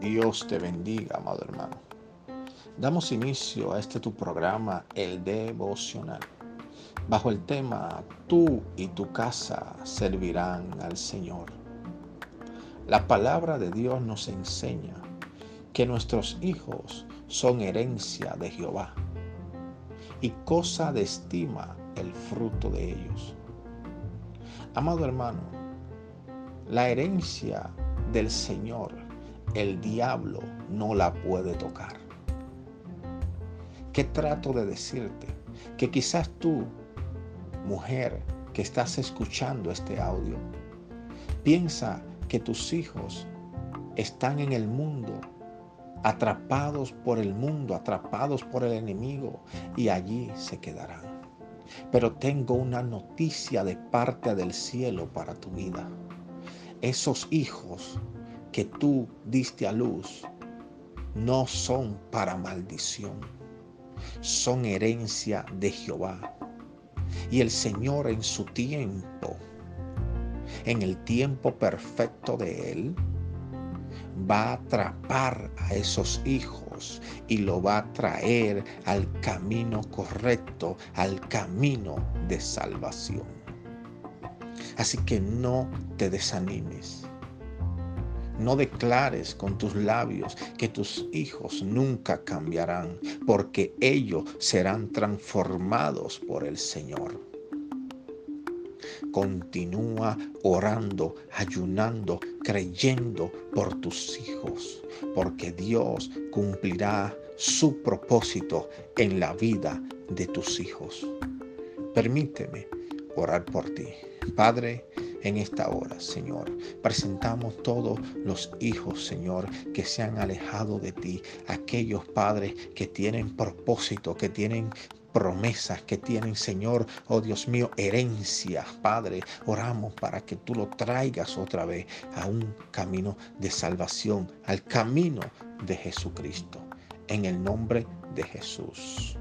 Dios te bendiga, amado hermano. Damos inicio a este tu programa, el devocional, bajo el tema Tú y tu casa servirán al Señor. La palabra de Dios nos enseña que nuestros hijos son herencia de Jehová y cosa de estima el fruto de ellos. Amado hermano, la herencia del Señor, el diablo no la puede tocar. ¿Qué trato de decirte? Que quizás tú, mujer que estás escuchando este audio, piensa que tus hijos están en el mundo, atrapados por el mundo, atrapados por el enemigo, y allí se quedarán. Pero tengo una noticia de parte del cielo para tu vida. Esos hijos que tú diste a luz no son para maldición, son herencia de Jehová. Y el Señor en su tiempo, en el tiempo perfecto de Él, va a atrapar a esos hijos y lo va a traer al camino correcto, al camino de salvación. Así que no te desanimes. No declares con tus labios que tus hijos nunca cambiarán, porque ellos serán transformados por el Señor. Continúa orando, ayunando, creyendo por tus hijos, porque Dios cumplirá su propósito en la vida de tus hijos. Permíteme orar por ti. Padre, en esta hora, Señor. Presentamos todos los hijos, Señor, que se han alejado de ti, aquellos padres que tienen propósito, que tienen promesas que tienen, Señor, oh Dios mío, herencia, Padre. Oramos para que tú lo traigas otra vez a un camino de salvación, al camino de Jesucristo. En el nombre de Jesús.